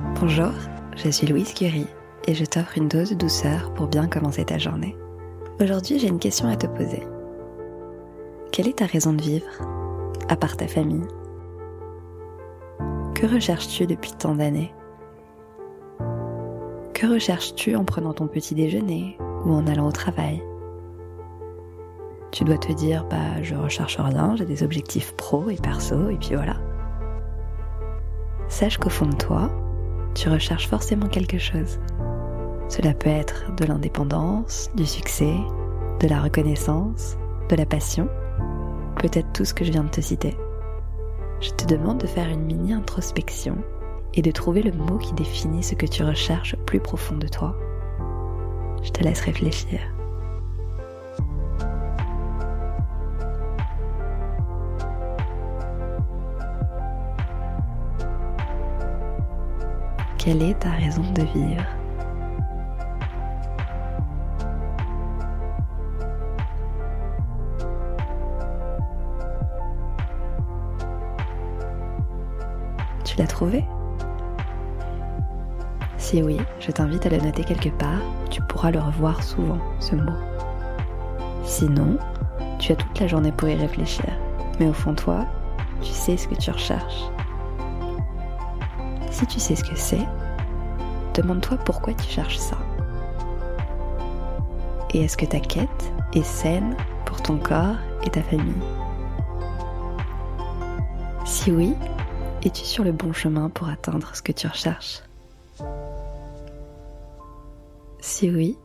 Bonjour, je suis Louise Curie et je t'offre une dose de douceur pour bien commencer ta journée. Aujourd'hui, j'ai une question à te poser. Quelle est ta raison de vivre, à part ta famille? Que recherches-tu depuis tant d'années? Que recherches-tu en prenant ton petit déjeuner ou en allant au travail? Tu dois te dire, bah, je recherche rien, j'ai des objectifs pro et perso, et puis voilà. Sache qu'au fond de toi, tu recherches forcément quelque chose. Cela peut être de l'indépendance, du succès, de la reconnaissance, de la passion, peut-être tout ce que je viens de te citer. Je te demande de faire une mini introspection et de trouver le mot qui définit ce que tu recherches plus profond de toi. Je te laisse réfléchir. Quelle est ta raison de vivre? Tu l'as trouvé? Si oui, je t'invite à le noter quelque part, tu pourras le revoir souvent, ce mot. Sinon, tu as toute la journée pour y réfléchir, mais au fond de toi, tu sais ce que tu recherches. Si tu sais ce que c'est, demande-toi pourquoi tu cherches ça. Et est-ce que ta quête est saine pour ton corps et ta famille? Si oui, es-tu sur le bon chemin pour atteindre ce que tu recherches? Si oui,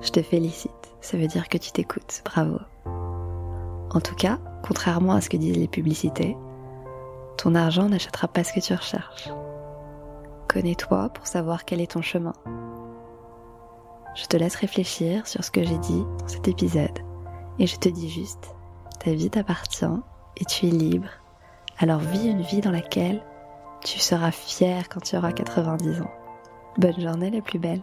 je te félicite. Ça veut dire que tu t'écoutes. Bravo. En tout cas, contrairement à ce que disent les publicités, ton argent n'achètera pas ce que tu recherches. Connais-toi pour savoir quel est ton chemin. Je te laisse réfléchir sur ce que j'ai dit dans cet épisode et je te dis juste, ta vie t'appartient et tu es libre. Alors vis une vie dans laquelle tu seras fier quand tu auras 90 ans. Bonne journée la plus belle.